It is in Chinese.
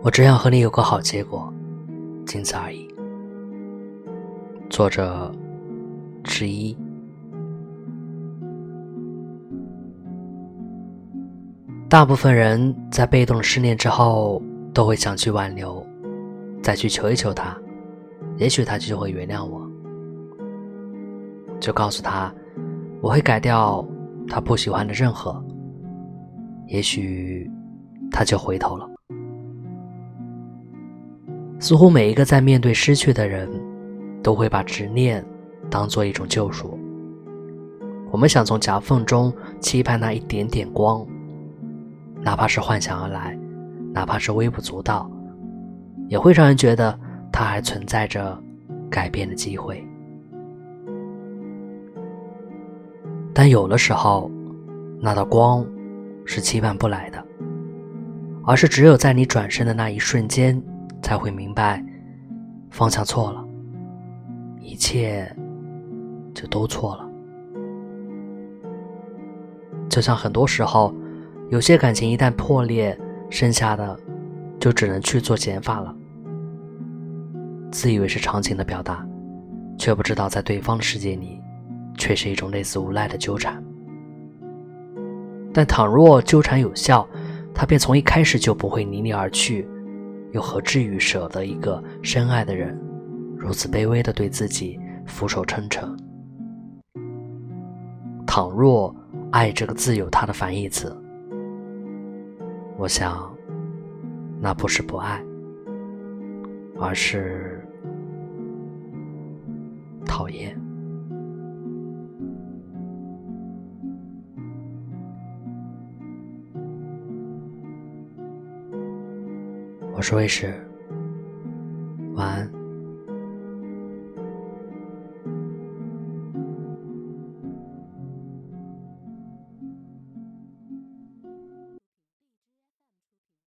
我只想和你有个好结果，仅此而已。作者之一。大部分人在被动失恋之后，都会想去挽留，再去求一求他，也许他就会原谅我。就告诉他，我会改掉他不喜欢的任何，也许他就回头了。似乎每一个在面对失去的人，都会把执念当做一种救赎。我们想从夹缝中期盼那一点点光。哪怕是幻想而来，哪怕是微不足道，也会让人觉得它还存在着改变的机会。但有的时候，那道光是期盼不来的，而是只有在你转身的那一瞬间，才会明白方向错了，一切就都错了。就像很多时候。有些感情一旦破裂，剩下的就只能去做减法了。自以为是长情的表达，却不知道在对方的世界里，却是一种类似无赖的纠缠。但倘若纠缠有效，他便从一开始就不会离你而去，又何至于舍得一个深爱的人，如此卑微的对自己俯首称臣？倘若“爱”这个字有它的反义词。我想，那不是不爱，而是讨厌。我是卫士，晚安。